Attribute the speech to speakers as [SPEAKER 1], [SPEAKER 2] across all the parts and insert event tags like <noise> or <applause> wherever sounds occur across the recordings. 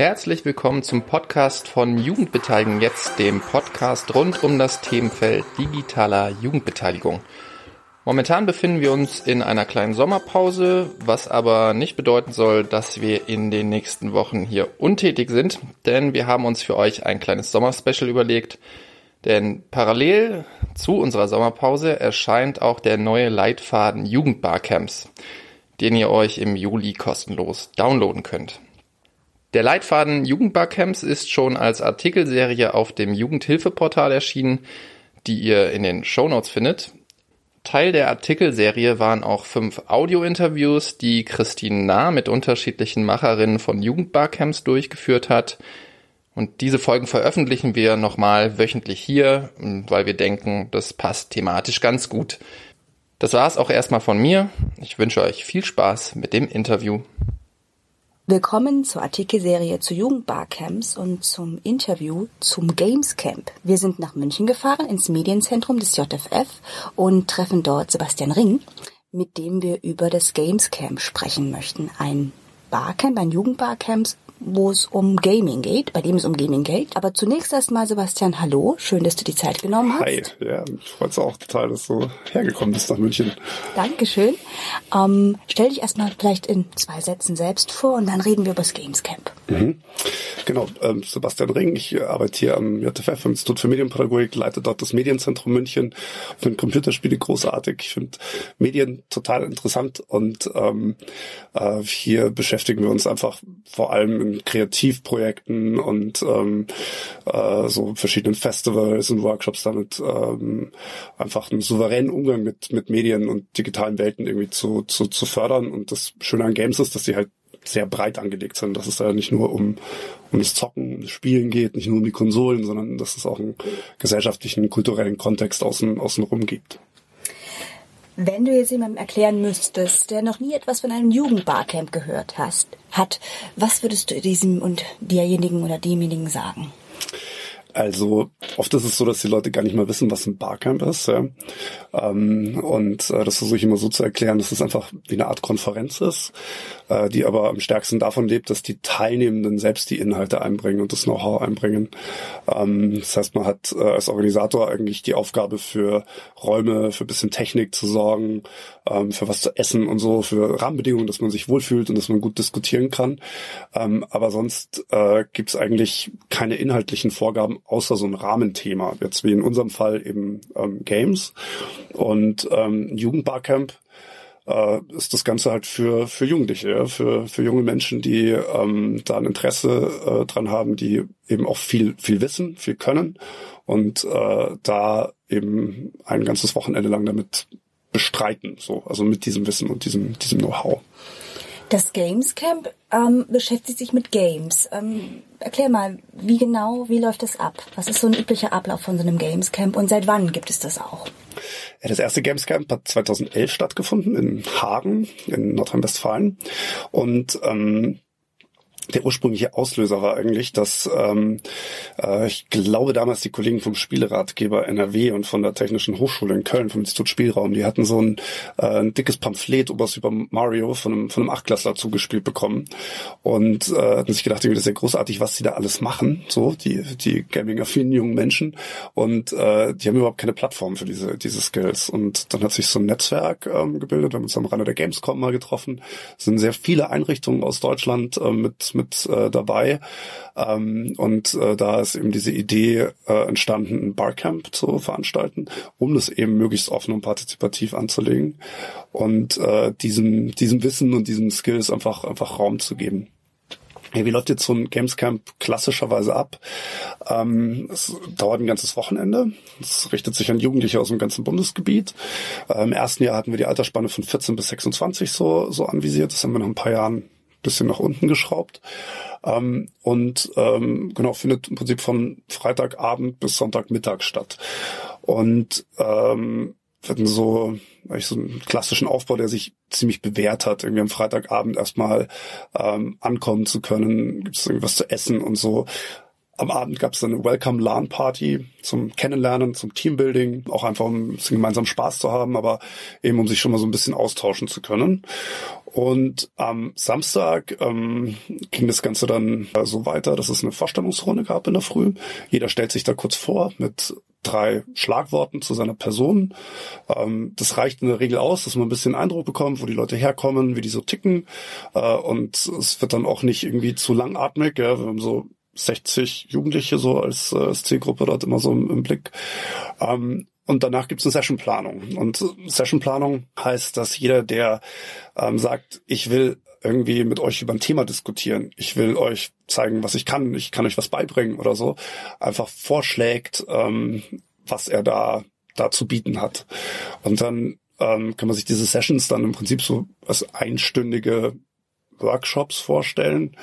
[SPEAKER 1] Herzlich willkommen zum Podcast von Jugendbeteiligung jetzt, dem Podcast rund um das Themenfeld digitaler Jugendbeteiligung. Momentan befinden wir uns in einer kleinen Sommerpause, was aber nicht bedeuten soll, dass wir in den nächsten Wochen hier untätig sind, denn wir haben uns für euch ein kleines Sommerspecial überlegt. Denn parallel zu unserer Sommerpause erscheint auch der neue Leitfaden Jugendbarcamps, den ihr euch im Juli kostenlos downloaden könnt. Der Leitfaden Jugendbarcamps ist schon als Artikelserie auf dem Jugendhilfeportal erschienen, die ihr in den Shownotes findet. Teil der Artikelserie waren auch fünf Audio-Interviews, die Christine Nah mit unterschiedlichen Macherinnen von Jugendbarcamps durchgeführt hat. Und diese Folgen veröffentlichen wir nochmal wöchentlich hier, weil wir denken, das passt thematisch ganz gut. Das war's auch erstmal von mir. Ich wünsche euch viel Spaß mit dem Interview.
[SPEAKER 2] Willkommen zur Artikelserie zu Jugendbarcamps und zum Interview zum Gamescamp. Wir sind nach München gefahren ins Medienzentrum des JFF und treffen dort Sebastian Ring, mit dem wir über das Gamescamp sprechen möchten. Ein Barcamp, ein Jugendbarcamp wo es um Gaming geht, bei dem es um Gaming geht. Aber zunächst erstmal, Sebastian, hallo. Schön, dass du die Zeit genommen hast.
[SPEAKER 3] Hi, ja, mich auch total, dass du hergekommen bist nach München.
[SPEAKER 2] Dankeschön. Ähm, stell dich erstmal vielleicht in zwei Sätzen selbst vor und dann reden wir über das Gamescamp.
[SPEAKER 3] Mhm. Genau, ähm, Sebastian Ring, ich arbeite hier am JFF, im Institut für Medienpädagogik, leite dort das Medienzentrum München, finde Computerspiele großartig, ich finde Medien total interessant und ähm, äh, hier beschäftigen wir uns einfach vor allem in Kreativprojekten und ähm, äh, so verschiedenen Festivals und Workshops damit ähm, einfach einen souveränen Umgang mit, mit Medien und digitalen Welten irgendwie zu, zu, zu fördern. Und das Schöne an Games ist, dass sie halt sehr breit angelegt sind, dass es da nicht nur um, um das Zocken, um das Spielen geht, nicht nur um die Konsolen, sondern dass es auch einen gesellschaftlichen, kulturellen Kontext außen, außenrum gibt.
[SPEAKER 2] Wenn du jetzt jemandem erklären müsstest, der noch nie etwas von einem Jugendbarcamp gehört hast, hat, was würdest du diesem und derjenigen oder demjenigen sagen?
[SPEAKER 3] Also oft ist es so, dass die Leute gar nicht mal wissen, was ein Barcamp ist. Ja? Ähm, und äh, das versuche ich immer so zu erklären, dass es einfach wie eine Art Konferenz ist, äh, die aber am stärksten davon lebt, dass die Teilnehmenden selbst die Inhalte einbringen und das Know-how einbringen. Ähm, das heißt, man hat äh, als Organisator eigentlich die Aufgabe für Räume, für bisschen Technik zu sorgen, ähm, für was zu essen und so, für Rahmenbedingungen, dass man sich wohlfühlt und dass man gut diskutieren kann. Ähm, aber sonst äh, gibt es eigentlich keine inhaltlichen Vorgaben außer so ein Rahmenthema. Jetzt wie in unserem Fall eben ähm, Games und ähm, Jugendbarcamp äh, ist das Ganze halt für für Jugendliche, ja? für für junge Menschen, die ähm, da ein Interesse äh, dran haben, die eben auch viel viel wissen, viel können und äh, da eben ein ganzes Wochenende lang damit bestreiten, so also mit diesem Wissen und diesem diesem Know-how.
[SPEAKER 2] Das Gamescamp ähm, beschäftigt sich mit Games. Ähm, erklär mal, wie genau, wie läuft das ab? Was ist so ein üblicher Ablauf von so einem Gamescamp und seit wann gibt es das auch?
[SPEAKER 3] Das erste Gamescamp hat 2011 stattgefunden in Hagen in Nordrhein-Westfalen und ähm, der ursprüngliche Auslöser war eigentlich, dass ähm, äh, ich glaube damals die Kollegen vom Spieleratgeber NRW und von der Technischen Hochschule in Köln, vom Institut Spielraum, die hatten so ein, äh, ein dickes Pamphlet über Super Mario von einem, von einem Achtklässler zugespielt bekommen und äh, hatten sich gedacht, das ist ja großartig, was die da alles machen, so die, die gaming-affinen jungen Menschen und äh, die haben überhaupt keine Plattform für diese, diese Skills und dann hat sich so ein Netzwerk ähm, gebildet, wir haben uns am Rande der Gamescom mal getroffen, es sind sehr viele Einrichtungen aus Deutschland äh, mit mit äh, dabei. Ähm, und äh, da ist eben diese Idee äh, entstanden, ein Barcamp zu veranstalten, um das eben möglichst offen und partizipativ anzulegen und äh, diesem, diesem Wissen und diesen Skills einfach, einfach Raum zu geben. Ja, wie läuft jetzt so ein Gamescamp klassischerweise ab? Ähm, es dauert ein ganzes Wochenende. Es richtet sich an Jugendliche aus dem ganzen Bundesgebiet. Äh, Im ersten Jahr hatten wir die Altersspanne von 14 bis 26 so, so anvisiert. Das haben wir nach ein paar Jahren bisschen nach unten geschraubt. Ähm, und ähm, genau, findet im Prinzip von Freitagabend bis Sonntagmittag statt. Und ähm, wir hatten so, eigentlich so einen klassischen Aufbau, der sich ziemlich bewährt hat, irgendwie am Freitagabend erstmal ähm, ankommen zu können, gibt es irgendwas zu essen und so am Abend gab es eine Welcome LAN Party zum Kennenlernen, zum Teambuilding, auch einfach um gemeinsam Spaß zu haben, aber eben um sich schon mal so ein bisschen austauschen zu können. Und am Samstag ähm, ging das Ganze dann äh, so weiter, dass es eine Vorstellungsrunde gab in der Früh. Jeder stellt sich da kurz vor mit drei Schlagworten zu seiner Person. Ähm, das reicht in der Regel aus, dass man ein bisschen Eindruck bekommt, wo die Leute herkommen, wie die so ticken. Äh, und es wird dann auch nicht irgendwie zu langatmig. Ja? Wir haben so 60 Jugendliche so als, äh, als Zielgruppe dort immer so im, im Blick. Ähm, und danach gibt es eine Sessionplanung. Und Sessionplanung heißt, dass jeder, der ähm, sagt, ich will irgendwie mit euch über ein Thema diskutieren, ich will euch zeigen, was ich kann, ich kann euch was beibringen oder so, einfach vorschlägt, ähm, was er da, da zu bieten hat. Und dann ähm, kann man sich diese Sessions dann im Prinzip so als einstündige Workshops vorstellen,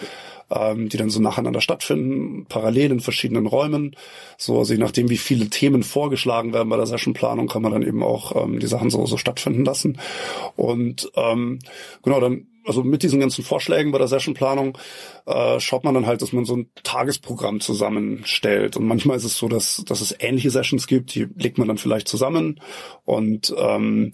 [SPEAKER 3] ähm, die dann so nacheinander stattfinden, parallel in verschiedenen Räumen. So, also je nachdem, wie viele Themen vorgeschlagen werden bei der Sessionplanung, kann man dann eben auch ähm, die Sachen so, so stattfinden lassen. Und ähm, genau, dann also mit diesen ganzen Vorschlägen bei der Sessionplanung äh, schaut man dann halt, dass man so ein Tagesprogramm zusammenstellt. Und manchmal ist es so, dass, dass es ähnliche Sessions gibt, die legt man dann vielleicht zusammen und ähm,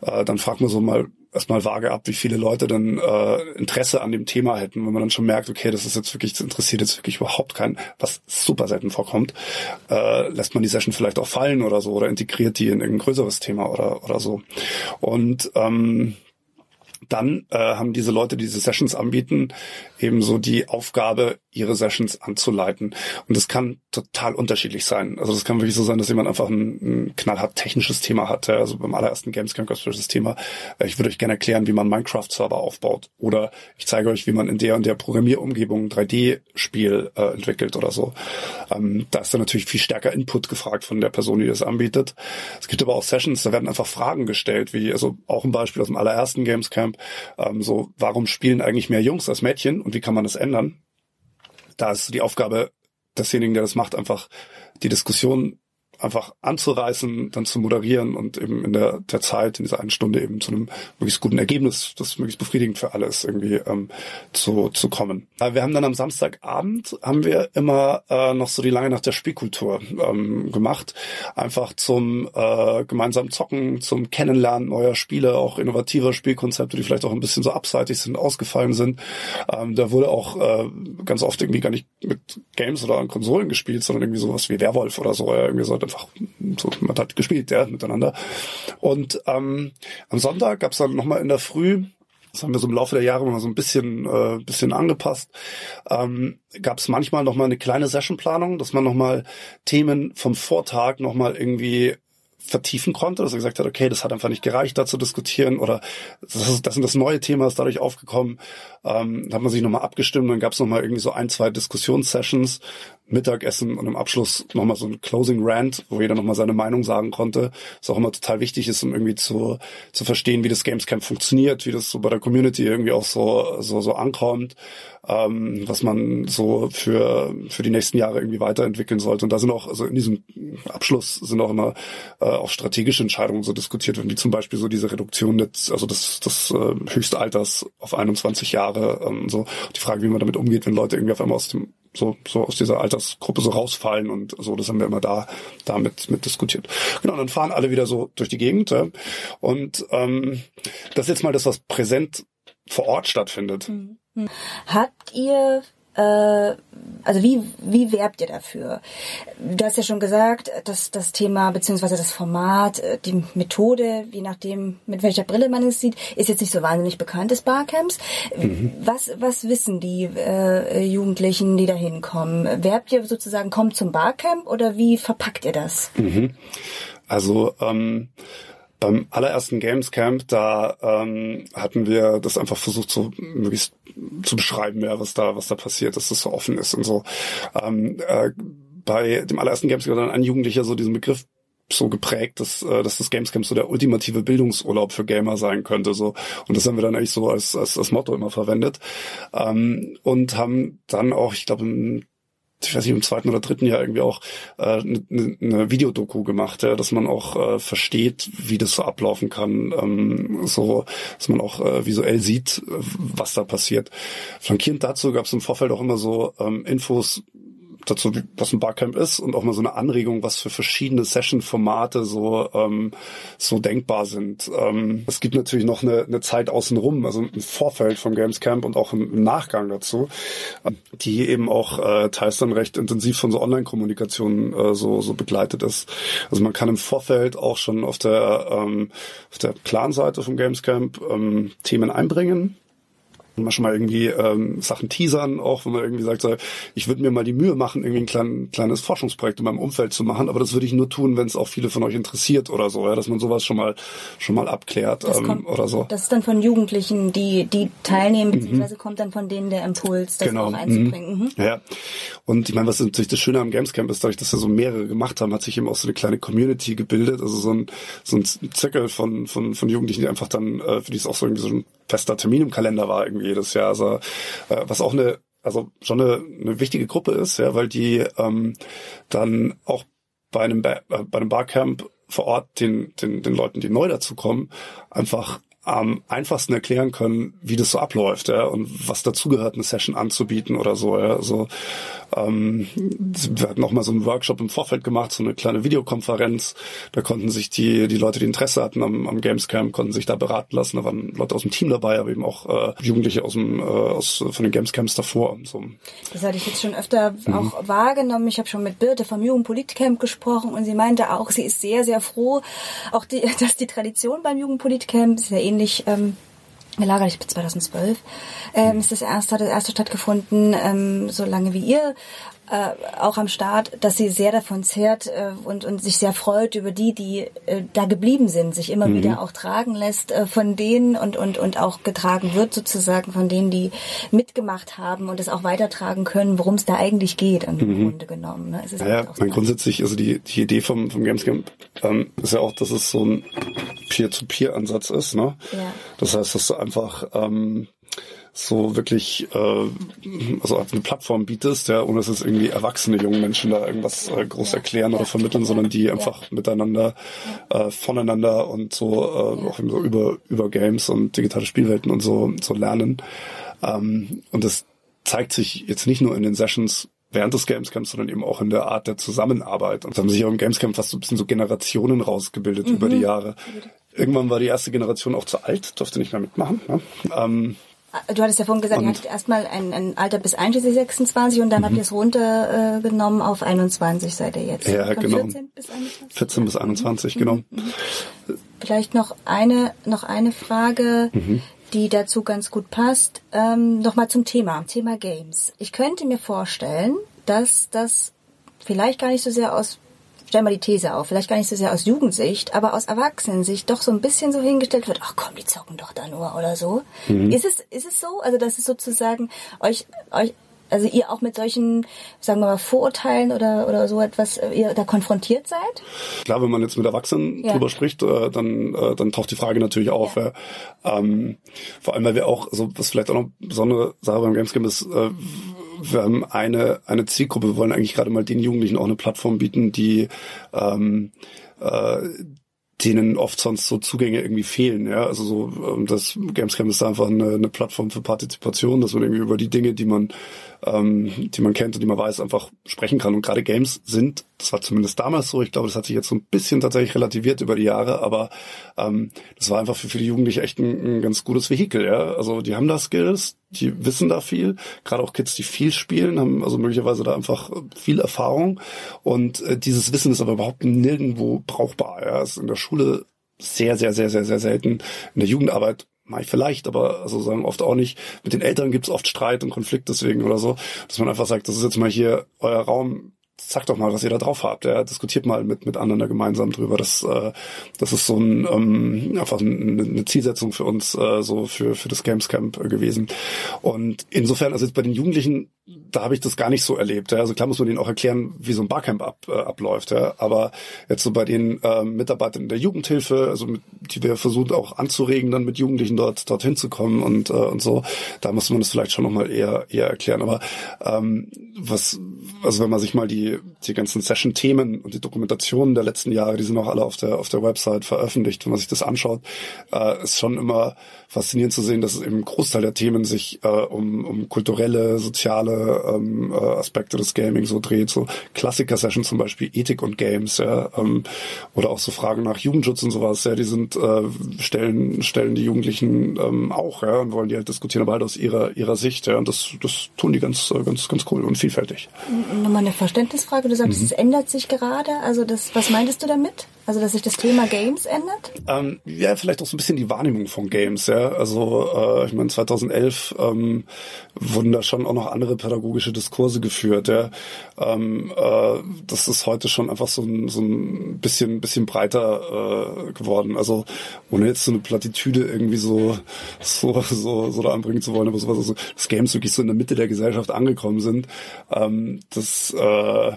[SPEAKER 3] äh, dann fragt man so mal, erstmal vage ab, wie viele Leute dann äh, Interesse an dem Thema hätten, wenn man dann schon merkt, okay, das ist jetzt wirklich, das interessiert jetzt wirklich überhaupt keinen, was super selten vorkommt, äh, lässt man die Session vielleicht auch fallen oder so oder integriert die in irgendein größeres Thema oder oder so. Und ähm, dann äh, haben diese Leute, die diese Sessions anbieten, ebenso die Aufgabe, ihre Sessions anzuleiten. Und das kann total unterschiedlich sein. Also das kann wirklich so sein, dass jemand einfach ein, ein knallhart technisches Thema hat. Also beim allerersten Gamescom gab es das Thema, äh, ich würde euch gerne erklären, wie man Minecraft-Server aufbaut. Oder ich zeige euch, wie man in der und der Programmierumgebung 3D-Spiel äh, entwickelt oder so. Ähm, da ist dann natürlich viel stärker Input gefragt von der Person, die das anbietet. Es gibt aber auch Sessions, da werden einfach Fragen gestellt, wie also auch ein Beispiel aus dem allerersten Gamescamp, ähm, so warum spielen eigentlich mehr Jungs als Mädchen und wie kann man das ändern? Da ist die Aufgabe desjenigen, der das macht, einfach die Diskussion einfach anzureißen, dann zu moderieren und eben in der, der Zeit, in dieser einen Stunde eben zu einem möglichst guten Ergebnis, das möglichst befriedigend für alle ist, irgendwie ähm, zu, zu kommen. Wir haben dann am Samstagabend, haben wir immer äh, noch so die lange Nacht der Spielkultur ähm, gemacht. Einfach zum äh, gemeinsamen Zocken, zum Kennenlernen neuer Spiele, auch innovativer Spielkonzepte, die vielleicht auch ein bisschen so abseitig sind, ausgefallen sind. Ähm, da wurde auch äh, ganz oft irgendwie gar nicht mit Games oder an Konsolen gespielt, sondern irgendwie sowas wie Werwolf oder so. Irgendwie so einfach so, man hat gespielt, ja, miteinander. Und ähm, am Sonntag gab es dann nochmal in der Früh, das haben wir so im Laufe der Jahre mal so ein bisschen, äh, bisschen angepasst, ähm, gab es manchmal nochmal eine kleine Sessionplanung, dass man nochmal Themen vom Vortag nochmal irgendwie vertiefen konnte, dass er gesagt hat, okay, das hat einfach nicht gereicht, da zu diskutieren oder das ist das, das neue Thema ist dadurch aufgekommen. Ähm, da hat man sich nochmal abgestimmt, dann gab es nochmal irgendwie so ein, zwei Diskussionssessions, Mittagessen und im Abschluss nochmal so ein Closing Rant, wo jeder nochmal seine Meinung sagen konnte, was auch immer total wichtig ist, um irgendwie zu, zu verstehen, wie das Gamescamp funktioniert, wie das so bei der Community irgendwie auch so, so, so ankommt, ähm, was man so für, für die nächsten Jahre irgendwie weiterentwickeln sollte. Und da sind auch, also in diesem Abschluss sind auch immer äh, auch strategische Entscheidungen so diskutiert werden, wie zum Beispiel so diese Reduktion des, also des, des äh, Höchstalters auf 21 Jahre, ähm, so die Frage, wie man damit umgeht, wenn Leute irgendwie auf einmal aus dem so, so aus dieser Altersgruppe so rausfallen und so, das haben wir immer da, damit mit diskutiert. Genau, dann fahren alle wieder so durch die Gegend. Ja. Und ähm, das ist jetzt mal das, was präsent vor Ort stattfindet. Mhm.
[SPEAKER 2] Habt ihr also wie, wie werbt ihr dafür? Du hast ja schon gesagt, dass das Thema beziehungsweise das Format, äh, die Methode, je nachdem mit welcher Brille man es sieht, ist jetzt nicht so wahnsinnig bekannt des Barcamps. Mhm. Was, was wissen die äh, Jugendlichen, die da hinkommen? Werbt ihr sozusagen, kommt zum Barcamp oder wie verpackt ihr das?
[SPEAKER 3] Mhm. Also ähm, beim allerersten Games Camp, da ähm, hatten wir das einfach versucht, so möglichst zu beschreiben, ja, was da, was da passiert, dass das so offen ist und so. Ähm, äh, bei dem allerersten Games Camp hat dann ein Jugendlicher so diesen Begriff so geprägt, dass, äh, dass das Gamescamp so der ultimative Bildungsurlaub für Gamer sein könnte. So. Und das haben wir dann eigentlich so als, als, als Motto immer verwendet. Ähm, und haben dann auch, ich glaube, im ich weiß nicht, im zweiten oder dritten Jahr irgendwie auch äh, eine, eine Videodoku gemacht, ja, dass man auch äh, versteht, wie das so ablaufen kann, ähm, so, dass man auch äh, visuell sieht, was da passiert. Flankierend dazu gab es im Vorfeld auch immer so ähm, Infos dazu, was ein Barcamp ist und auch mal so eine Anregung, was für verschiedene Session-Formate so ähm, so denkbar sind. Ähm, es gibt natürlich noch eine, eine Zeit außenrum, also im Vorfeld vom Gamescamp und auch im, Nachgang dazu, die eben auch äh, teils dann recht intensiv von so Online-Kommunikation äh, so so begleitet ist. Also man kann im Vorfeld auch schon auf der ähm, auf der Planseite vom Gamescamp ähm, Themen einbringen man schon mal irgendwie ähm, Sachen teasern, auch wenn man irgendwie sagt, ich würde mir mal die Mühe machen, irgendwie ein klein, kleines Forschungsprojekt in meinem Umfeld zu machen, aber das würde ich nur tun, wenn es auch viele von euch interessiert oder so, ja, dass man sowas schon mal schon mal abklärt ähm, kommt, oder so.
[SPEAKER 2] Das ist dann von Jugendlichen, die die teilnehmen, mhm. beziehungsweise kommt dann von denen der Impuls, das genau. auch einzubringen. Mhm.
[SPEAKER 3] Ja, und ich meine, was natürlich das Schöne am Gamescamp ist, dadurch, dass wir so mehrere gemacht haben, hat sich eben auch so eine kleine Community gebildet, also so ein so ein Zirkel von von von Jugendlichen, die einfach dann äh, für die es auch so irgendwie so ein fester Termin im Kalender war irgendwie jedes Jahr. Also äh, was auch eine, also schon eine, eine wichtige Gruppe ist, ja, weil die ähm, dann auch bei einem ba äh, bei einem Barcamp vor Ort den, den, den Leuten, die neu dazukommen, einfach am einfachsten erklären können, wie das so abläuft, ja, und was dazugehört, eine Session anzubieten oder so, ja. Also ähm, wir hatten auch mal so einen Workshop im Vorfeld gemacht, so eine kleine Videokonferenz. Da konnten sich die, die Leute, die Interesse hatten am, am Gamescamp, konnten sich da beraten lassen. Da waren Leute aus dem Team dabei, aber eben auch äh, Jugendliche aus dem, äh, aus, von den Gamescamps davor. So.
[SPEAKER 2] Das hatte ich jetzt schon öfter mhm. auch wahrgenommen. Ich habe schon mit Birte vom Jugendpolitcamp gesprochen und sie meinte auch, sie ist sehr, sehr froh, auch die, <laughs> dass die Tradition beim Jugendpolitcamp ja ähnlich ähm, gelagert, ich bin 2012, ähm, ist das erste, hat das erste stattgefunden, ähm, so lange wie ihr äh, auch am Start, dass sie sehr davon zehrt äh, und, und sich sehr freut über die, die äh, da geblieben sind, sich immer mhm. wieder auch tragen lässt äh, von denen und, und, und auch getragen wird sozusagen von denen, die mitgemacht haben und es auch weitertragen können, worum es da eigentlich geht im mhm. Grunde genommen. Ne?
[SPEAKER 3] Es ist ja, halt grundsätzlich, also die, die Idee vom, vom Gamescamp ähm, ist ja auch, dass es so ein Peer-to-Peer-Ansatz ist. Ne? Ja. Das heißt, dass du einfach ähm, so wirklich äh, also eine Plattform bietest, ja, ohne dass es irgendwie erwachsene junge Menschen da irgendwas äh, groß erklären oder vermitteln, sondern die einfach miteinander, äh, voneinander und so äh, auch so über über Games und digitale Spielwelten und so so lernen. Ähm, und das zeigt sich jetzt nicht nur in den Sessions während des Gamescamps, sondern eben auch in der Art der Zusammenarbeit. Und es haben sich auch im Gamescamp fast so ein bisschen so Generationen rausgebildet mhm. über die Jahre. Irgendwann war die erste Generation auch zu alt, durfte nicht mehr mitmachen. Ne? Ähm,
[SPEAKER 2] Du hattest ja vorhin gesagt, und ihr hattet erstmal ein, ein Alter bis einschließlich 26 und dann mhm. habt ihr es runtergenommen äh, auf 21 seid ihr jetzt.
[SPEAKER 3] Ja, Von genau. 14 bis 21? 14 bis 21, mhm. genau. Mhm.
[SPEAKER 2] Vielleicht noch eine, noch eine Frage, mhm. die dazu ganz gut passt. Ähm, Nochmal zum Thema, Thema Games. Ich könnte mir vorstellen, dass das vielleicht gar nicht so sehr aus stell mal die These auf, vielleicht gar nicht so sehr aus Jugendsicht, aber aus Erwachsenensicht doch so ein bisschen so hingestellt wird, ach komm, die zocken doch da nur oder so. Mhm. Ist es, ist es so? Also, dass es sozusagen euch, euch, also ihr auch mit solchen, sagen wir mal, Vorurteilen oder, oder so etwas, äh, ihr da konfrontiert seid?
[SPEAKER 3] Klar, wenn man jetzt mit Erwachsenen ja. drüber spricht, äh, dann, äh, dann taucht die Frage natürlich auf. Ja. Ähm, vor allem, weil wir auch, also was vielleicht auch noch besondere Sache beim Gamescom ist, äh, wir haben eine, eine Zielgruppe, wir wollen eigentlich gerade mal den Jugendlichen auch eine Plattform bieten, die ähm, äh, denen oft sonst so Zugänge irgendwie fehlen. Ja, also so ähm, das Gamescam ist einfach eine, eine Plattform für Partizipation, dass man irgendwie über die Dinge, die man ähm, die man kennt und die man weiß, einfach sprechen kann. Und gerade Games sind, das war zumindest damals so, ich glaube, das hat sich jetzt so ein bisschen tatsächlich relativiert über die Jahre, aber ähm, das war einfach für viele Jugendliche echt ein, ein ganz gutes Vehikel. Ja, also die haben da Skills, die wissen da viel, gerade auch Kids, die viel spielen, haben also möglicherweise da einfach viel Erfahrung und äh, dieses Wissen ist aber überhaupt nirgendwo brauchbar. Ja, ist in der Schule sehr, sehr, sehr, sehr, sehr selten. In der Jugendarbeit Ich vielleicht, aber also sagen oft auch nicht. Mit den Eltern gibt's oft Streit und Konflikt deswegen oder so, dass man einfach sagt, das ist jetzt mal hier euer Raum, sagt doch mal, was ihr da drauf habt. Ja, diskutiert mal mit mit anderen da gemeinsam drüber. Das äh, das ist so ein ähm, einfach eine, Zielsetzung für uns äh, so für für das Gamescamp äh, gewesen. Und insofern also jetzt bei den Jugendlichen da habe ich das gar nicht so erlebt. Ja. Also klar muss man denen auch erklären, wie so ein Barcamp ab, äh, abläuft. Ja. Aber jetzt so bei den äh, Mitarbeitern der Jugendhilfe, also mit, die wir versuchen auch anzuregen, dann mit Jugendlichen dort dorthin zu kommen und äh, und so, da muss man das vielleicht schon nochmal eher eher erklären. Aber ähm, was, also wenn man sich mal die die ganzen Session-Themen und die Dokumentationen der letzten Jahre, die sind auch alle auf der auf der Website veröffentlicht, wenn man sich das anschaut, äh, ist schon immer faszinierend zu sehen, dass es im Großteil der Themen sich äh, um um kulturelle, soziale ähm, äh, Aspekte des Gaming so dreht, so Klassiker-Sessions zum Beispiel Ethik und Games, ja, ähm, oder auch so Fragen nach Jugendschutz und sowas, ja, die sind äh, stellen stellen die Jugendlichen ähm, auch, ja, und wollen die halt diskutieren, aber halt aus ihrer ihrer Sicht, ja, und das das tun die ganz äh, ganz ganz cool und vielfältig.
[SPEAKER 2] Nochmal eine Verständnisfrage, du sagst, mhm. es ändert sich gerade, also das, was meintest du damit? Also, dass sich das Thema Games ändert?
[SPEAKER 3] Ähm, ja, vielleicht auch so ein bisschen die Wahrnehmung von Games, ja. Also, äh, ich meine, 2011 ähm, wurden da schon auch noch andere pädagogische Diskurse geführt, ja. Ähm, äh, das ist heute schon einfach so ein, so ein bisschen, bisschen breiter äh, geworden. Also, ohne jetzt so eine Plattitüde irgendwie so, so, so, so da anbringen zu wollen, aber sowas, also, dass Games wirklich so in der Mitte der Gesellschaft angekommen sind, ähm, das, äh,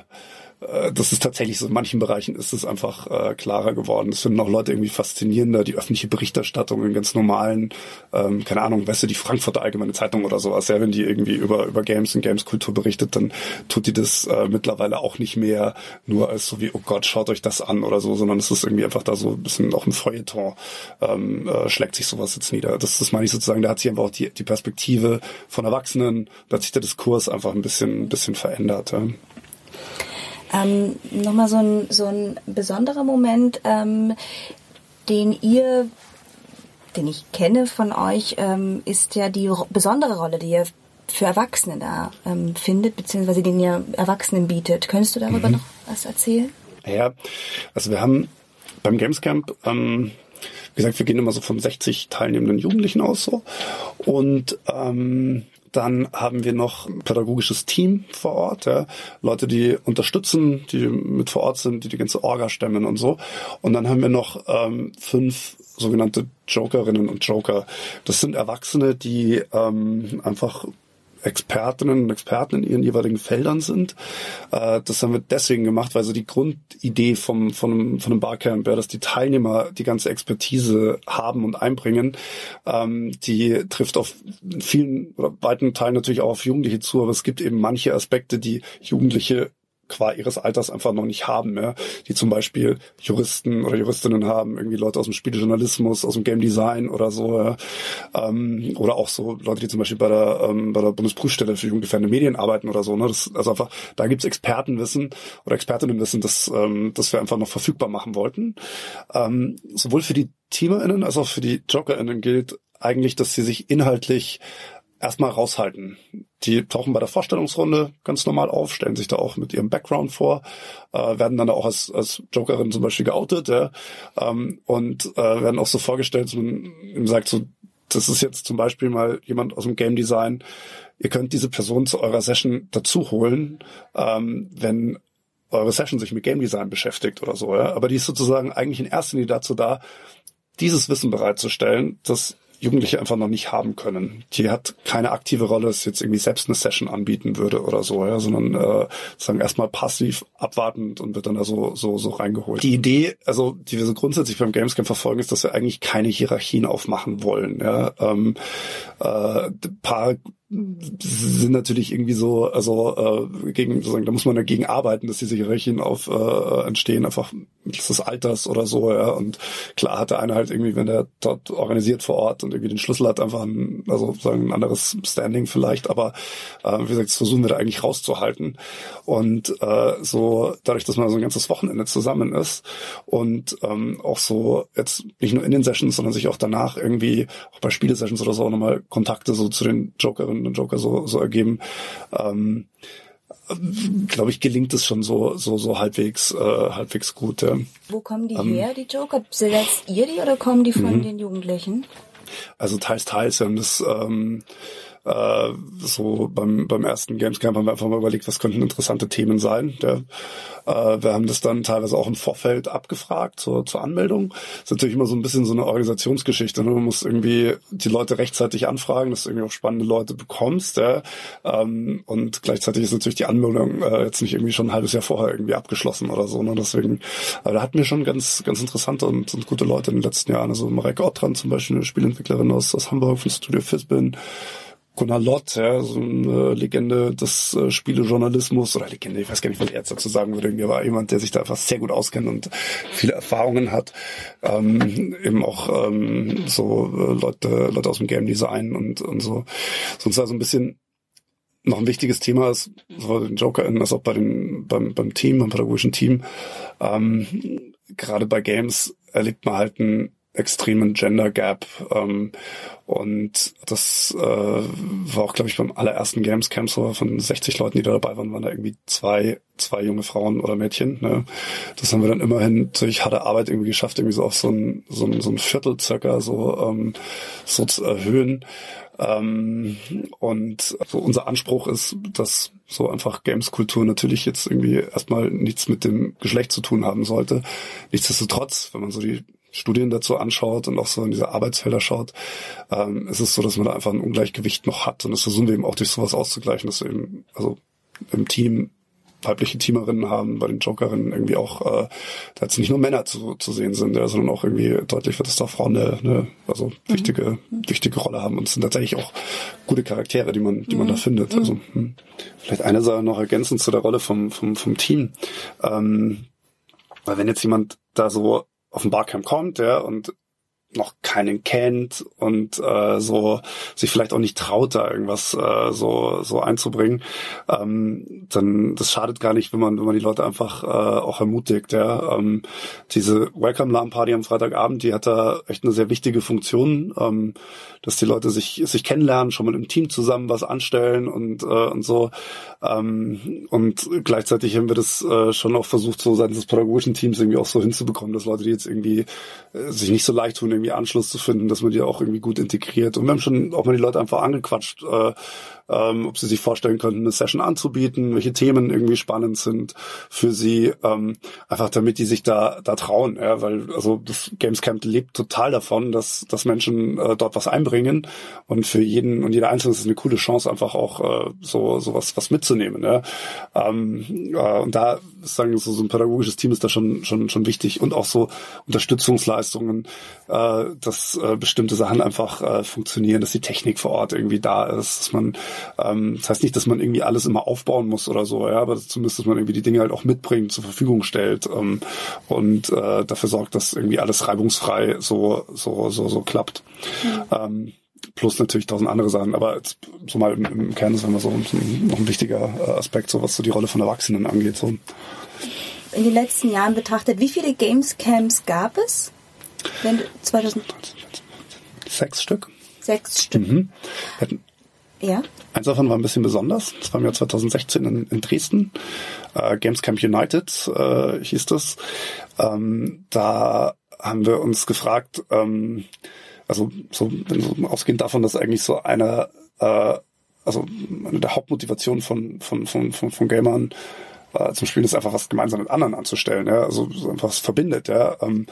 [SPEAKER 3] das ist tatsächlich so, in manchen Bereichen ist es einfach äh, klarer geworden. Das finden auch Leute irgendwie faszinierender, die öffentliche Berichterstattung in ganz normalen, ähm, keine Ahnung, weißt du, die Frankfurter Allgemeine Zeitung oder sowas, ja, wenn die irgendwie über, über Games und Gameskultur berichtet, dann tut die das äh, mittlerweile auch nicht mehr nur als so wie, oh Gott, schaut euch das an oder so, sondern es ist irgendwie einfach da so ein bisschen auch ein Feuilleton, ähm, äh, schlägt sich sowas jetzt nieder. Das, das meine ich sozusagen, da hat sich einfach auch die, die Perspektive von Erwachsenen, da hat sich der Diskurs einfach ein bisschen, bisschen verändert. Ja.
[SPEAKER 2] Ähm, Nochmal so ein, so ein besonderer Moment, ähm, den ihr, den ich kenne von euch, ähm, ist ja die besondere Rolle, die ihr für Erwachsene da ähm, findet, beziehungsweise den ihr Erwachsenen bietet. Könntest du darüber mhm. noch was erzählen?
[SPEAKER 3] Ja, also wir haben beim Gamescamp, ähm, wie gesagt, wir gehen immer so von 60 teilnehmenden Jugendlichen aus so und ähm, dann haben wir noch ein pädagogisches Team vor Ort, ja. Leute, die unterstützen, die mit vor Ort sind, die die ganze Orga stemmen und so. Und dann haben wir noch ähm, fünf sogenannte Jokerinnen und Joker. Das sind Erwachsene, die ähm, einfach Expertinnen und Experten in ihren jeweiligen Feldern sind. Äh, das haben wir deswegen gemacht, weil so die Grundidee vom, von, einem, von einem Barcamp, ja, dass die Teilnehmer die ganze Expertise haben und einbringen, ähm, die trifft auf vielen weiten Teilen natürlich auch auf Jugendliche zu, aber es gibt eben manche Aspekte, die Jugendliche qua ihres Alters einfach noch nicht haben, ja? die zum Beispiel Juristen oder Juristinnen haben, irgendwie Leute aus dem Spielejournalismus, aus dem Game Design oder so, ja? ähm, oder auch so Leute, die zum Beispiel bei der ähm, bei der Bundesprüfstelle für jugendgefährdende Medien arbeiten oder so. Ne? Das, also einfach, da gibt's Expertenwissen oder Expertinnenwissen, das, ähm, das wir einfach noch verfügbar machen wollten. Ähm, sowohl für die TeamerInnen als auch für die JokerInnen gilt eigentlich, dass sie sich inhaltlich erstmal raushalten. Die tauchen bei der Vorstellungsrunde ganz normal auf, stellen sich da auch mit ihrem Background vor, äh, werden dann auch als, als Jokerin zum Beispiel geoutet ja, ähm, und äh, werden auch so vorgestellt, so man sagt so, das ist jetzt zum Beispiel mal jemand aus dem Game Design, ihr könnt diese Person zu eurer Session dazu holen, ähm, wenn eure Session sich mit Game Design beschäftigt oder so, ja. Aber die ist sozusagen eigentlich in erster Linie dazu da, dieses Wissen bereitzustellen, das Jugendliche einfach noch nicht haben können. Die hat keine aktive Rolle, dass jetzt irgendwie selbst eine Session anbieten würde oder so, ja, sondern äh, sagen erstmal passiv abwartend und wird dann da so, so, so reingeholt. Die Idee, also die wir so grundsätzlich beim Gamescam verfolgen, ist, dass wir eigentlich keine Hierarchien aufmachen wollen. Ja. Ähm, äh, paar sind natürlich irgendwie so, also äh, gegen, sozusagen, da muss man dagegen arbeiten, dass diese Hierarchien auf äh, entstehen, einfach mittels des Alters oder so, ja. Und klar hat der eine halt irgendwie, wenn der dort organisiert vor Ort und irgendwie den Schlüssel hat, einfach ein, also sagen ein anderes Standing vielleicht, aber äh, wie gesagt, das versuchen wir da eigentlich rauszuhalten. Und äh, so, dadurch, dass man so ein ganzes Wochenende zusammen ist und ähm, auch so jetzt nicht nur in den Sessions, sondern sich auch danach irgendwie, auch bei Spielesessions oder so, nochmal Kontakte so zu den Jokerinnen und Joker so, so ergeben. Ähm, glaube ich, gelingt es schon so, so, so halbwegs, äh, halbwegs gut. Ja.
[SPEAKER 2] Wo kommen die ähm, her, die Joker? Setzt ihr die oder kommen die von mhm. den Jugendlichen?
[SPEAKER 3] Also teils, teils. Wir haben das ähm, äh, so beim, beim ersten Gamescamp haben wir einfach mal überlegt, was könnten interessante Themen sein. Der, äh, wir haben das dann teilweise auch im Vorfeld abgefragt zur, zur Anmeldung. Das ist natürlich immer so ein bisschen so eine Organisationsgeschichte. Ne? Man muss irgendwie die Leute rechtzeitig anfragen, dass du irgendwie auch spannende Leute bekommst. Ja? Ähm, und gleichzeitig ist natürlich die Anmeldung äh, jetzt nicht irgendwie schon ein halbes Jahr vorher irgendwie abgeschlossen oder so. Ne? Deswegen, aber da hatten wir schon ganz, ganz interessante und, und gute Leute in den letzten Jahren. Also Marek Ottran zum Beispiel, eine Spielentwicklerin aus, aus Hamburg von Studio Fisbin. Gunnar Lott, ja, so eine Legende des äh, Spielejournalismus oder Legende, ich weiß gar nicht, was er jetzt dazu sagen würde, er war jemand, der sich da einfach sehr gut auskennt und viele Erfahrungen hat, ähm, eben auch ähm, so äh, Leute, Leute aus dem Game Design und, und so. Sonst war so ein bisschen noch ein wichtiges Thema ist, sowohl den JokerInnen als auch bei den, beim, beim Team, beim pädagogischen Team. Ähm, gerade bei Games erlebt man halt einen extremen Gender Gap. Ähm, und das äh, war auch, glaube ich, beim allerersten Games Camp so von 60 Leuten, die da dabei waren, waren da irgendwie zwei, zwei junge Frauen oder Mädchen. Ne? Das haben wir dann immerhin durch harte Arbeit irgendwie geschafft, irgendwie so auf so ein, so ein, so ein Viertel circa so, ähm, so zu erhöhen. Ähm, und also unser Anspruch ist, dass so einfach Games-Kultur natürlich jetzt irgendwie erstmal nichts mit dem Geschlecht zu tun haben sollte. Nichtsdestotrotz, wenn man so die Studien dazu anschaut und auch so in diese Arbeitsfelder schaut, ähm, ist es so, dass man da einfach ein Ungleichgewicht noch hat. Und das versuchen wir eben auch durch sowas auszugleichen, dass eben, also im Team weibliche Teamerinnen haben, bei den Jokerinnen irgendwie auch, äh, da jetzt nicht nur Männer zu, zu sehen sind, ja, sondern auch irgendwie deutlich wird, dass da Frauen eine, eine also mhm. wichtige, wichtige Rolle haben und es sind tatsächlich auch gute Charaktere, die man, die man da mhm. findet. Mhm. Also hm. vielleicht eine Sache noch ergänzend zu der Rolle vom, vom, vom Team. Ähm, weil wenn jetzt jemand da so auf ein Barcamp kommt, ja, und noch keinen kennt und äh, so sich vielleicht auch nicht traut, da irgendwas äh, so so einzubringen, ähm, dann das schadet gar nicht, wenn man wenn man die Leute einfach äh, auch ermutigt. Ja, ähm, diese Welcome Alarm Party am Freitagabend, die hat da echt eine sehr wichtige Funktion, ähm, dass die Leute sich sich kennenlernen, schon mal im Team zusammen was anstellen und äh, und so ähm, und gleichzeitig haben wir das äh, schon auch versucht, so seitens des pädagogischen Teams irgendwie auch so hinzubekommen, dass Leute, die jetzt irgendwie äh, sich nicht so leicht tun, irgendwie Anschluss zu finden, dass man die auch irgendwie gut integriert. Und wir haben schon auch mal die Leute einfach angequatscht, äh, ähm, ob sie sich vorstellen könnten, eine Session anzubieten, welche Themen irgendwie spannend sind für sie, ähm, einfach damit die sich da da trauen, ja, weil also das Gamescamp lebt total davon, dass dass Menschen äh, dort was einbringen und für jeden und jeder Einzelne ist es eine coole Chance einfach auch äh, so so was was mitzunehmen, ja. Ähm, äh, und da sagen so, so ein pädagogisches Team ist da schon schon schon wichtig und auch so Unterstützungsleistungen, äh, dass äh, bestimmte Sachen einfach äh, funktionieren, dass die Technik vor Ort irgendwie da ist, dass man ähm, das heißt nicht, dass man irgendwie alles immer aufbauen muss oder so, ja, aber zumindest, dass man irgendwie die Dinge halt auch mitbringt, zur Verfügung stellt ähm, und äh, dafür sorgt, dass irgendwie alles reibungsfrei so so so so klappt. Mhm. Ähm, plus natürlich tausend andere Sachen, aber jetzt, so mal im, im Kern ist immer so ein, noch ein wichtiger äh, Aspekt, so was so die Rolle von Erwachsenen angeht. So.
[SPEAKER 2] In den letzten Jahren betrachtet, wie viele Games Camps gab es? Wenn 2000
[SPEAKER 3] Sechs Stück.
[SPEAKER 2] Sechs Stück. Mhm.
[SPEAKER 3] Ja. Eins davon war ein bisschen besonders. Das war im Jahr 2016 in, in Dresden. Äh, Games Camp United äh, hieß das. Ähm, da haben wir uns gefragt, ähm, also so, so ausgehend davon, dass eigentlich so eine, äh, also eine der Hauptmotivationen von, von, von, von, von Gamern äh, zum Spielen ist einfach was gemeinsam mit anderen anzustellen, ja, also so einfach was verbindet, ja. Ähm,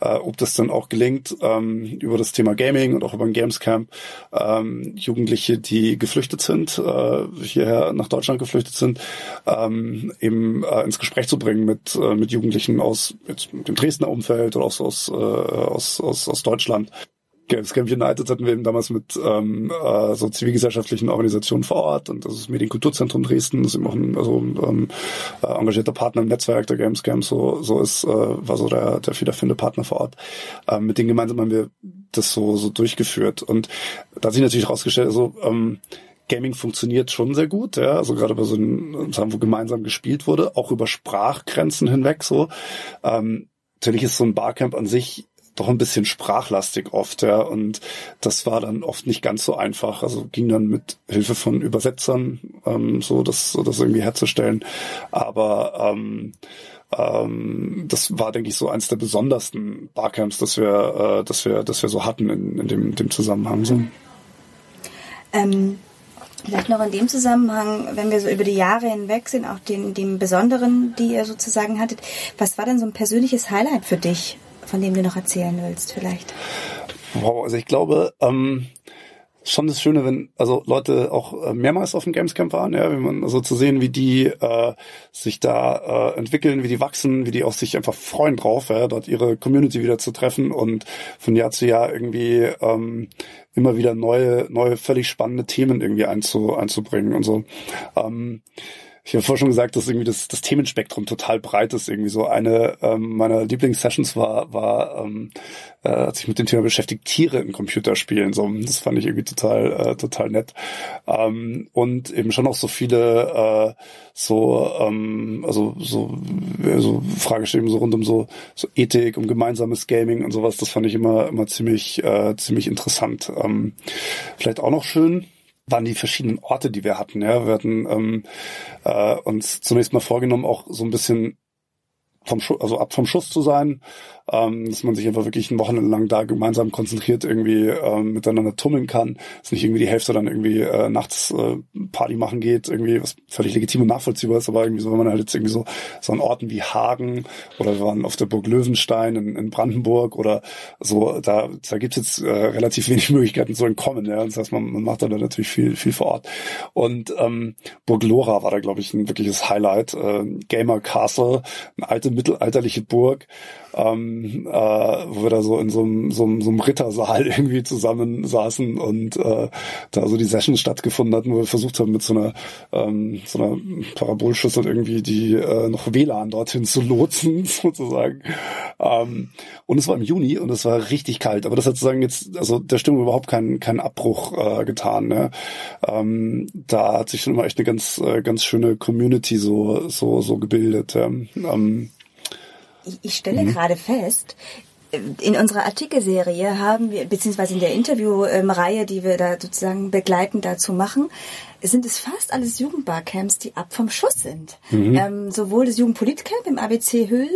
[SPEAKER 3] äh, ob das dann auch gelingt, ähm, über das Thema Gaming und auch über ein Gamescamp ähm, Jugendliche, die geflüchtet sind, äh, hierher nach Deutschland geflüchtet sind, ähm, eben äh, ins Gespräch zu bringen mit, äh, mit Jugendlichen aus jetzt dem Dresdner Umfeld oder aus, aus, äh, aus, aus, aus Deutschland. Games Camp United hatten wir eben damals mit ähm, äh, so zivilgesellschaftlichen Organisationen vor Ort und das ist Medienkulturzentrum Dresden, das ist eben auch ein also, ähm, äh, engagierter Partner im Netzwerk der Games Camp, so, so ist, äh, war so der, der federführende Partner vor Ort. Ähm, mit denen gemeinsam haben wir das so, so durchgeführt. Und da hat sich natürlich herausgestellt, also ähm, Gaming funktioniert schon sehr gut, ja, also gerade bei so einem, wo gemeinsam gespielt wurde, auch über Sprachgrenzen hinweg so. Ähm, natürlich ist so ein Barcamp an sich doch ein bisschen sprachlastig oft, ja. Und das war dann oft nicht ganz so einfach. Also ging dann mit Hilfe von Übersetzern ähm, so, das, so das irgendwie herzustellen. Aber ähm, ähm, das war, denke ich, so eins der besondersten Barcamps, das wir, äh, dass wir, dass wir so hatten in, in dem, dem Zusammenhang. So.
[SPEAKER 2] Ähm, Vielleicht noch in dem Zusammenhang, wenn wir so über die Jahre hinweg sind, auch den, den besonderen, die ihr sozusagen hattet, was war denn so ein persönliches Highlight für dich von dem du noch erzählen willst, vielleicht?
[SPEAKER 3] Wow, also ich glaube, ähm, schon das Schöne, wenn also Leute auch äh, mehrmals auf dem Gamescamp waren, ja, wenn man also zu sehen, wie die äh, sich da äh, entwickeln, wie die wachsen, wie die auch sich einfach freuen drauf, ja, dort ihre Community wieder zu treffen und von Jahr zu Jahr irgendwie ähm, immer wieder neue, neue, völlig spannende Themen irgendwie einzu, einzubringen und so. Ähm, ich habe vorhin schon gesagt, dass irgendwie das, das Themenspektrum total breit ist. Irgendwie so eine ähm, meiner Lieblingssessions war, war ähm, äh, hat sich mit dem Thema beschäftigt, Tiere in Computerspielen. So, das fand ich irgendwie total, äh, total nett. Ähm, und eben schon auch so viele äh, so, ähm, also so, so Fragestellungen so rund um so, so Ethik, um gemeinsames Gaming und sowas. Das fand ich immer, immer ziemlich, äh, ziemlich interessant. Ähm, vielleicht auch noch schön waren die verschiedenen Orte, die wir hatten. Ja, wir hatten ähm, äh, uns zunächst mal vorgenommen, auch so ein bisschen vom Schuss, also ab vom Schuss zu sein, ähm, dass man sich einfach wirklich ein Wochenende lang da gemeinsam konzentriert irgendwie ähm, miteinander tummeln kann, dass nicht irgendwie die Hälfte dann irgendwie äh, nachts äh, Party machen geht, irgendwie was völlig legitim und nachvollziehbar ist, aber irgendwie so, wenn man halt jetzt irgendwie so so an Orten wie Hagen oder wir waren auf der Burg Löwenstein in, in Brandenburg oder so, da da gibt's jetzt äh, relativ wenig <laughs> Möglichkeiten zu entkommen, ja, das heißt man, man macht da dann natürlich viel viel vor Ort. Und ähm, Burg Lora war da glaube ich ein wirkliches Highlight, äh, Gamer Castle, eine alte mittelalterliche Burg. Ähm, äh, wo wir da so in so einem, so, einem, so einem Rittersaal <laughs> irgendwie zusammen saßen und äh, da so die Session stattgefunden hatten, wo wir versucht haben, mit so einer, ähm, so einer Parabolschüssel irgendwie die äh, noch WLAN dorthin zu lotsen, <laughs> sozusagen. Ähm, und es war im Juni und es war richtig kalt, aber das hat sozusagen jetzt, also der Stimmung überhaupt keinen keinen Abbruch äh, getan. Ne? Ähm, da hat sich schon immer echt eine ganz, äh, ganz schöne Community so, so, so gebildet. Ja. Ähm,
[SPEAKER 2] ich, ich stelle mhm. gerade fest, in unserer Artikelserie haben wir, beziehungsweise in der Interviewreihe, die wir da sozusagen begleitend dazu machen, sind es fast alles Jugendbarcamps, die ab vom Schuss sind. Mhm. Ähm, sowohl das Jugendpolitcamp im ABC Höhl,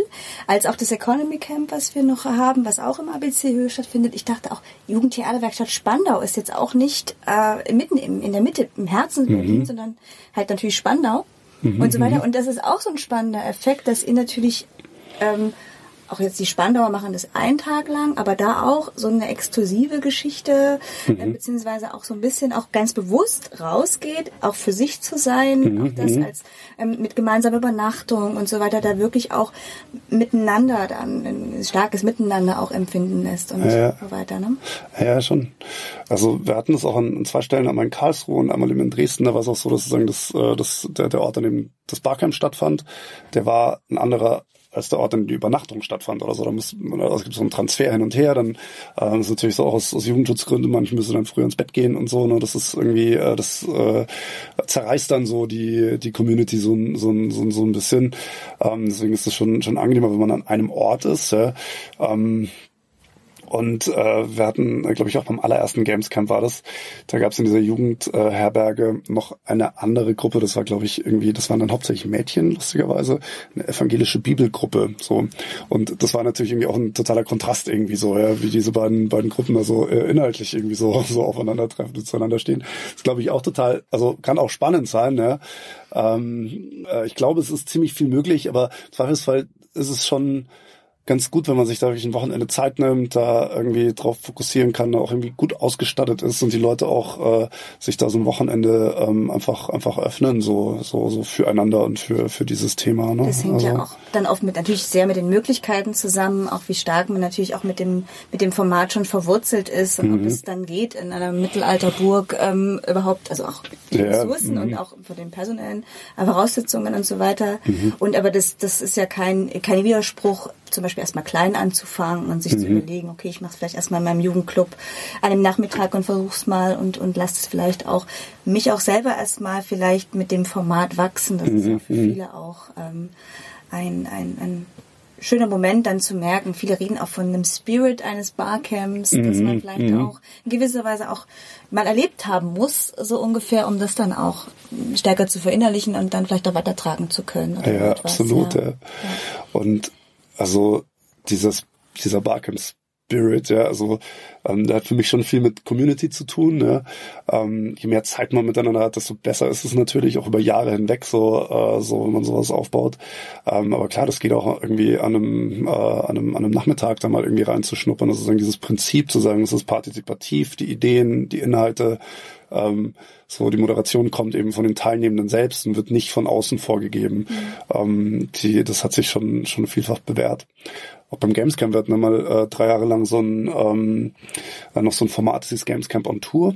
[SPEAKER 2] als auch das Economy Camp, was wir noch haben, was auch im ABC Höhl stattfindet. Ich dachte auch, Jugendtheaterwerkstatt Spandau ist jetzt auch nicht äh, mitten im, in der Mitte, im Herzen mhm. Berlin, sondern halt natürlich Spandau mhm. und so weiter. Mhm. Und das ist auch so ein spannender Effekt, dass ihr natürlich ähm, auch jetzt die Spandauer machen das einen Tag lang, aber da auch so eine exklusive Geschichte, mhm. äh, beziehungsweise auch so ein bisschen auch ganz bewusst rausgeht, auch für sich zu sein, mhm. auch das mhm. als ähm, mit gemeinsamer Übernachtung und so weiter, da wirklich auch miteinander dann ein starkes Miteinander auch empfinden lässt und ja, so weiter. Ne?
[SPEAKER 3] Ja, schon. Also wir hatten es auch an, an, zwei Stellen, einmal in Karlsruhe und einmal in Dresden, da war es auch so, dass sozusagen das, äh, das, der, der Ort, an dem das Barcamp stattfand, der war ein anderer als der Ort, an dem die Übernachtung stattfand oder so. Da muss man, also es gibt so einen Transfer hin und her, dann äh, ist natürlich so auch aus, aus Jugendschutzgründen, manche müssen dann früher ins Bett gehen und so, ne? Das ist irgendwie, äh, das äh, zerreißt dann so die, die Community so, so, so, so ein bisschen. Ähm, deswegen ist es schon, schon angenehmer, wenn man an einem Ort ist. Ja? Ähm, und äh, wir hatten, glaube ich, auch beim allerersten Gamescamp war das, da gab es in dieser Jugendherberge äh, noch eine andere Gruppe, das war, glaube ich, irgendwie, das waren dann hauptsächlich Mädchen, lustigerweise, eine evangelische Bibelgruppe. so Und das war natürlich irgendwie auch ein totaler Kontrast irgendwie so, ja, wie diese beiden, beiden Gruppen da so äh, inhaltlich irgendwie so, so aufeinandertreffen und zueinander stehen. Das glaube ich auch total, also kann auch spannend sein, ja. Ähm, äh, ich glaube, es ist ziemlich viel möglich, aber im Zweifelsfall ist es schon ganz gut, wenn man sich da wirklich ein Wochenende Zeit nimmt, da irgendwie drauf fokussieren kann, auch irgendwie gut ausgestattet ist und die Leute auch äh, sich da so ein Wochenende ähm, einfach einfach öffnen, so so so füreinander und für für dieses Thema. Ne?
[SPEAKER 2] Das hängt also, ja auch dann oft mit natürlich sehr mit den Möglichkeiten zusammen, auch wie stark man natürlich auch mit dem mit dem Format schon verwurzelt ist und mhm. ob es dann geht in einer Mittelalterburg ähm, überhaupt, also auch die ja, Ressourcen und mhm. auch von den personellen Voraussetzungen und so weiter. Mhm. Und aber das das ist ja kein kein Widerspruch zum Beispiel erstmal klein anzufangen und sich mhm. zu überlegen, okay, ich mache es vielleicht erstmal in meinem Jugendclub an einem Nachmittag und versuch's mal und, und lasse es vielleicht auch mich auch selber erstmal vielleicht mit dem Format wachsen. Das mhm. ist ja für mhm. viele auch ähm, ein, ein, ein schöner Moment dann zu merken. Viele reden auch von einem Spirit eines Barcamps, mhm. dass man vielleicht mhm. auch in gewisser Weise auch mal erlebt haben muss, so ungefähr, um das dann auch stärker zu verinnerlichen und dann vielleicht auch weitertragen zu können.
[SPEAKER 3] ja, etwas. absolut. Ja. Ja. Und also dieses, dieser Barcamp Spirit, ja, also ähm, der hat für mich schon viel mit Community zu tun. Ja. Ähm, je mehr Zeit man miteinander hat, desto besser ist es natürlich auch über Jahre hinweg, so, äh, so wenn man sowas aufbaut. Ähm, aber klar, das geht auch irgendwie an einem, äh, an einem, an einem Nachmittag da mal irgendwie reinzuschnuppern. Das ist dann dieses Prinzip zu sagen, es ist partizipativ, die Ideen, die Inhalte, ähm, so die Moderation kommt eben von den Teilnehmenden selbst und wird nicht von außen vorgegeben. Mhm. Ähm, die, das hat sich schon schon vielfach bewährt auch beim Gamescamp wird wir mal äh, drei Jahre lang so ein ähm, äh, noch so ein Format, das ist Gamescamp on Tour.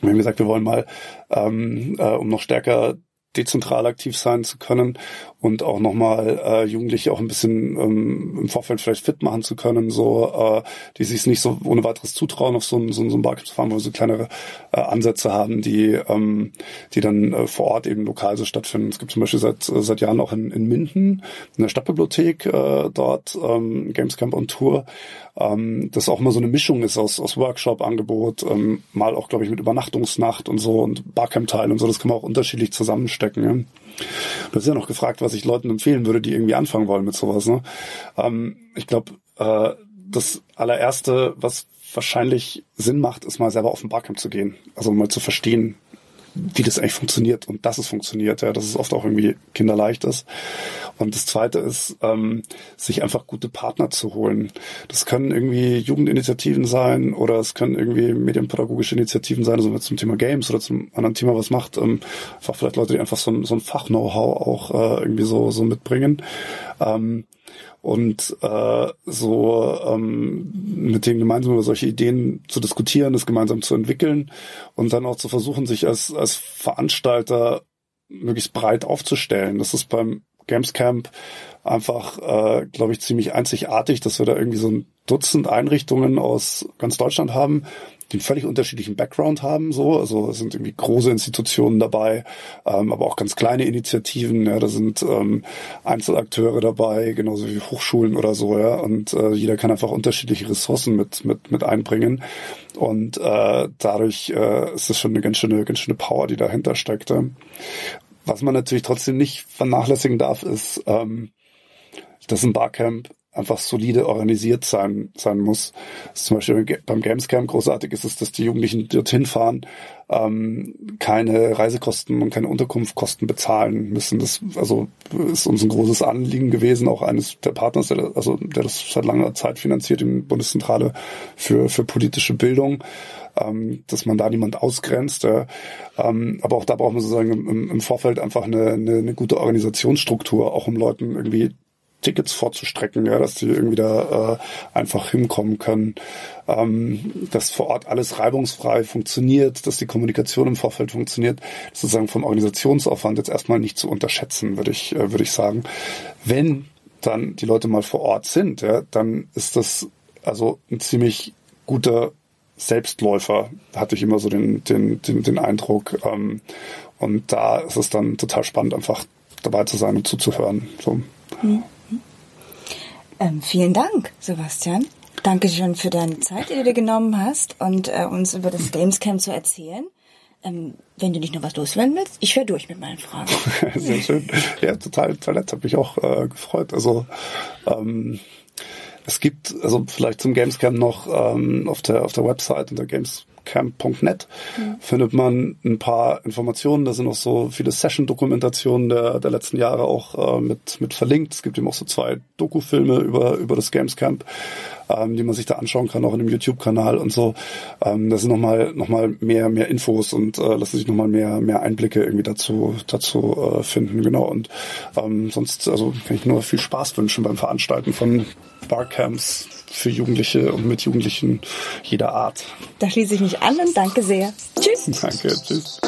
[SPEAKER 3] Wir haben gesagt, wir wollen mal, ähm, äh, um noch stärker dezentral aktiv sein zu können und auch nochmal äh, Jugendliche auch ein bisschen ähm, im Vorfeld vielleicht fit machen zu können, so äh, die sich nicht so ohne weiteres zutrauen, auf so ein, so, so ein Barcamp zu fahren, wo wir so kleinere äh, Ansätze haben, die ähm, die dann äh, vor Ort eben lokal so stattfinden. Es gibt zum Beispiel seit seit Jahren auch in, in Minden in der Stadtbibliothek äh, dort ähm, Gamescamp on Tour, ähm, das auch immer so eine Mischung ist aus, aus Workshop-Angebot, ähm, mal auch, glaube ich, mit Übernachtungsnacht und so und Barcamp-Teil und so, das kann man auch unterschiedlich zusammenstecken. Ja. Du hast ja noch gefragt, was ich Leuten empfehlen würde, die irgendwie anfangen wollen mit sowas. Ne? Ähm, ich glaube, äh, das allererste, was wahrscheinlich Sinn macht, ist mal selber auf ein Barcamp zu gehen. Also mal zu verstehen, wie das eigentlich funktioniert und dass es funktioniert, ja, dass es oft auch irgendwie kinderleicht ist. Und das zweite ist, ähm, sich einfach gute Partner zu holen. Das können irgendwie Jugendinitiativen sein oder es können irgendwie medienpädagogische Initiativen sein, also zum Thema Games oder zum anderen Thema was macht, ähm, einfach vielleicht Leute, die einfach so ein, so ein Fach-Know-how auch äh, irgendwie so, so mitbringen. Ähm, und äh, so ähm, mit denen gemeinsam über solche Ideen zu diskutieren, das gemeinsam zu entwickeln und dann auch zu versuchen, sich als, als Veranstalter möglichst breit aufzustellen. Das ist beim Gamescamp einfach, äh, glaube ich, ziemlich einzigartig, dass wir da irgendwie so ein Dutzend Einrichtungen aus ganz Deutschland haben, die völlig unterschiedlichen Background haben. So, also es sind irgendwie große Institutionen dabei, ähm, aber auch ganz kleine Initiativen. Ja, da sind ähm, Einzelakteure dabei, genauso wie Hochschulen oder so. Ja, und äh, jeder kann einfach unterschiedliche Ressourcen mit mit mit einbringen. Und äh, dadurch äh, ist das schon eine ganz schöne ganz schöne Power, die dahinter steckt. Ja. Was man natürlich trotzdem nicht vernachlässigen darf, ist, ähm, dass ein Barcamp einfach solide organisiert sein, sein muss. Zum Beispiel beim Gamescamp großartig ist es, dass die Jugendlichen dorthin fahren, ähm, keine Reisekosten und keine Unterkunftskosten bezahlen müssen. Das also ist uns ein großes Anliegen gewesen, auch eines der Partners, der, also der das seit langer Zeit finanziert, die Bundeszentrale für, für politische Bildung ähm, dass man da niemand ausgrenzt. Ja. Ähm, aber auch da braucht man sozusagen im, im Vorfeld einfach eine, eine, eine gute Organisationsstruktur, auch um Leuten irgendwie Tickets vorzustrecken, ja, dass die irgendwie da äh, einfach hinkommen können, ähm, dass vor Ort alles reibungsfrei funktioniert, dass die Kommunikation im Vorfeld funktioniert, sozusagen vom Organisationsaufwand jetzt erstmal nicht zu unterschätzen, würde ich, äh, würde ich sagen. Wenn dann die Leute mal vor Ort sind, ja, dann ist das also ein ziemlich guter Selbstläufer, hatte ich immer so den, den, den, den Eindruck. Ähm, und da ist es dann total spannend, einfach dabei zu sein und zuzuhören. So. Mhm.
[SPEAKER 2] Ähm, vielen Dank, Sebastian. Dankeschön für deine Zeit, die du dir genommen hast und äh, uns über das Gamescamp zu erzählen. Ähm, wenn du nicht noch was loswerden willst, ich wäre durch mit meinen Fragen. <laughs>
[SPEAKER 3] Sehr schön. Ja, total, total nett. Hat mich auch äh, gefreut. Also ähm, es gibt, also vielleicht zum Gamescamp noch ähm, auf der auf der Website unter gamescamp.net mhm. findet man ein paar Informationen. Da sind auch so viele Session-Dokumentationen der, der letzten Jahre auch äh, mit mit verlinkt. Es gibt eben auch so zwei Doku-Filme über über das Gamescamp ähm, die man sich da anschauen kann, auch in dem YouTube-Kanal und so. Ähm, da sind nochmal noch mal mehr, mehr Infos und äh, lassen sich nochmal mehr, mehr Einblicke irgendwie dazu, dazu äh, finden. Genau. Und ähm, sonst, also kann ich nur viel Spaß wünschen beim Veranstalten von Barcamps für Jugendliche und mit Jugendlichen jeder Art.
[SPEAKER 2] Da schließe ich mich an und danke sehr. Tschüss.
[SPEAKER 3] Danke, tschüss.